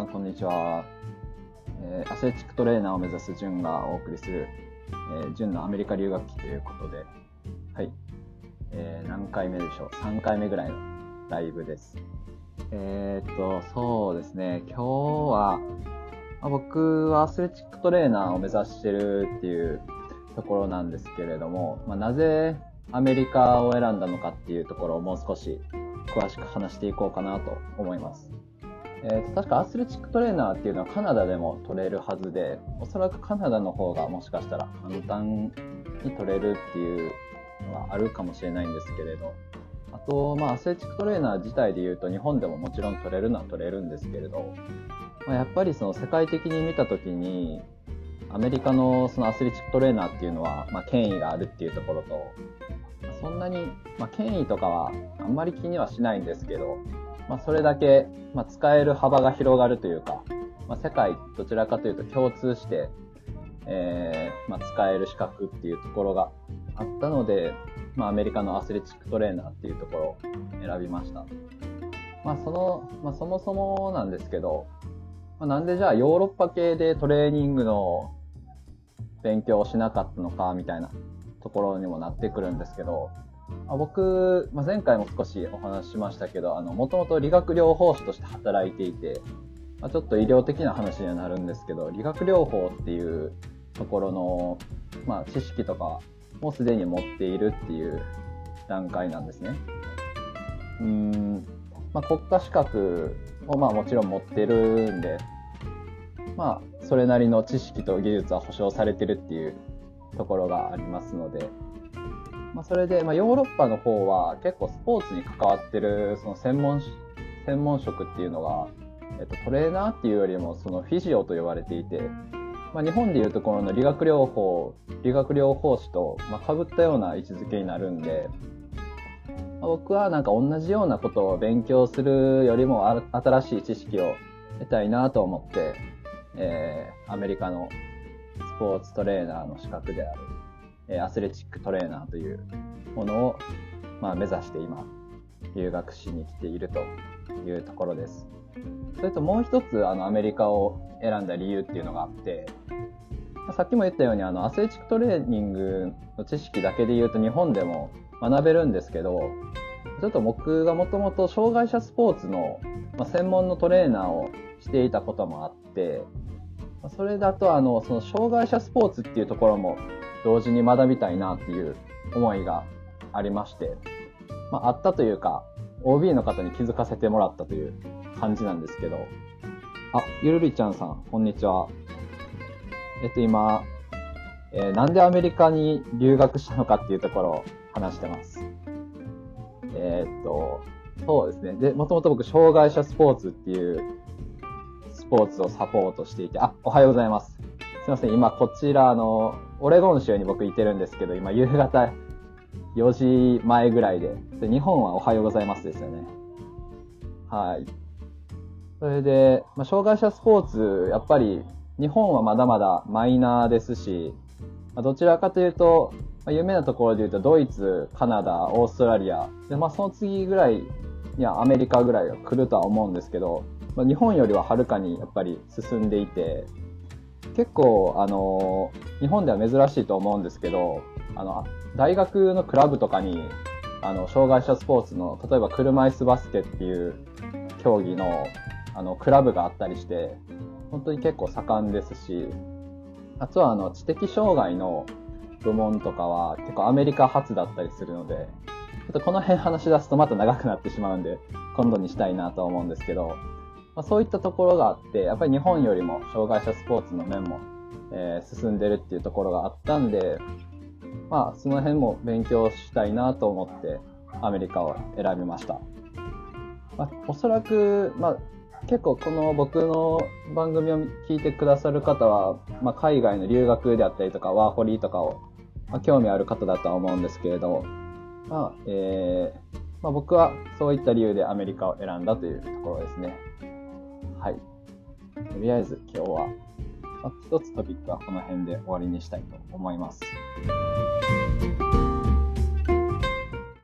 さん、こんにちは。えーアスレチックトレーナーを目指すジュンがお送りする、えー、ジュンのアメリカ留学期ということで、はい。えー何回目でしょう ?3 回目ぐらいのライブです。えーっと、そうですね。今日は、まあ僕はアスレチックトレーナーを目指してるっていうところなんですけれども、まあ、なぜアメリカを選んだのかっていうところをもう少し詳しく話していこうかなと思います。えーと確かアスレチックトレーナーっていうのはカナダでも取れるはずで、おそらくカナダの方がもしかしたら簡単に取れるっていうのがあるかもしれないんですけれど、あと、まあ、アスレチックトレーナー自体で言うと日本でももちろん取れるのは取れるんですけれど、まあ、やっぱりその世界的に見たときに、アメリカのそのアスレチックトレーナーっていうのは、まあ、権威があるっていうところと、そんなに、まあ、権威とかはあんまり気にはしないんですけど、まあ、それだけ、まあ、使える幅が広がるというか、まあ、世界どちらかというと共通して、えーまあ、使える資格っていうところがあったので、まあ、アメリカのアスレチックトレーナーっていうところを選びました。まあ、その、まあ、そもそもなんですけど、まあ、なんでじゃあヨーロッパ系でトレーニングの勉強をしなかったのかみたいなところにもなってくるんですけど、あ僕、まあ、前回も少しお話ししましたけど、もともと理学療法士として働いていて、まあ、ちょっと医療的な話にはなるんですけど、理学療法っていうところの、まあ、知識とかもすでに持っているっていう段階なんですね。うん、まあ、国家資格をまあもちろん持ってるんで、まあ、それなりの知識と技術は保証されてるっていうところがありますので、まあ、それで、まあ、ヨーロッパの方は結構スポーツに関わってるその専門専門職っていうのが、えっと、トレーナーっていうよりもそのフィジオと呼ばれていて、まあ、日本でいうところの理学療法理学療法士と、まあ、ったような位置づけになるんで、まあ僕はなんか同じようなことを勉強するよりも新しい知識を得たいなと思って、えーアメリカのスポーツトレーナーの資格である、アスレチックトレーナーというものを、まあ、目指して今、留学しに来ているというところです。それともう一つ、あの、アメリカを選んだ理由っていうのがあって、さっきも言ったように、あの、アスレチックトレーニングの知識だけで言うと日本でも学べるんですけど、ちょっと僕がもともと障害者スポーツの、専門のトレーナーをしていたこともあって、それだとあの、その障害者スポーツっていうところも同時に学びたいなっていう思いがありまして、まあ、あったというか、OB の方に気づかせてもらったという感じなんですけど、あ、ゆるりちゃんさん、こんにちは。えっと、今、えーなんでアメリカに留学したのかっていうところを話してます。えーっと、そうですね。で、もともと僕、障害者スポーツっていうスポーツをサポートしていて、あ、おはようございます。すいません、今こちら、の、オレゴン州に僕いてるんですけど、今夕方4時前ぐらいで、で日本はおはようございますですよね。はい。それで、まあ、障害者スポーツ、やっぱり日本はまだまだマイナーですし、まあ、どちらかというと、まあ、有名なところで言うとドイツ、カナダ、オーストラリア、で、まあその次ぐらいにはアメリカぐらいが来るとは思うんですけど、まあ、日本よりははるかにやっぱり進んでいて、結構、あの日本では珍しいと思うんですけど、あの、大学のクラブとかに、あの、障害者スポーツの、例えば車椅子バスケっていう競技の、あの、クラブがあったりして、本当に結構盛んですし、あとは、あの、知的障害の部門とかは結構アメリカ発だったりするので、ちょっとこの辺話し出すとまた長くなってしまうんで、今度にしたいなと思うんですけど、まあ、そういったところがあって、やっぱり日本よりも障害者スポーツの面も、えー進んでるっていうところがあったんで、まあ、その辺も勉強したいなと思って、アメリカを選びました。まあ、おそらく、まあ、結構この僕の番組を聞いてくださる方は、まあ、海外の留学であったりとか、ワーホリとかを、まあ、興味ある方だとは思うんですけれど、まあ、えーまあ、僕はそういった理由でアメリカを選んだというところですね。はい。とりあえず今日は、まあ、一つトピックはこの辺で終わりにしたいと思います。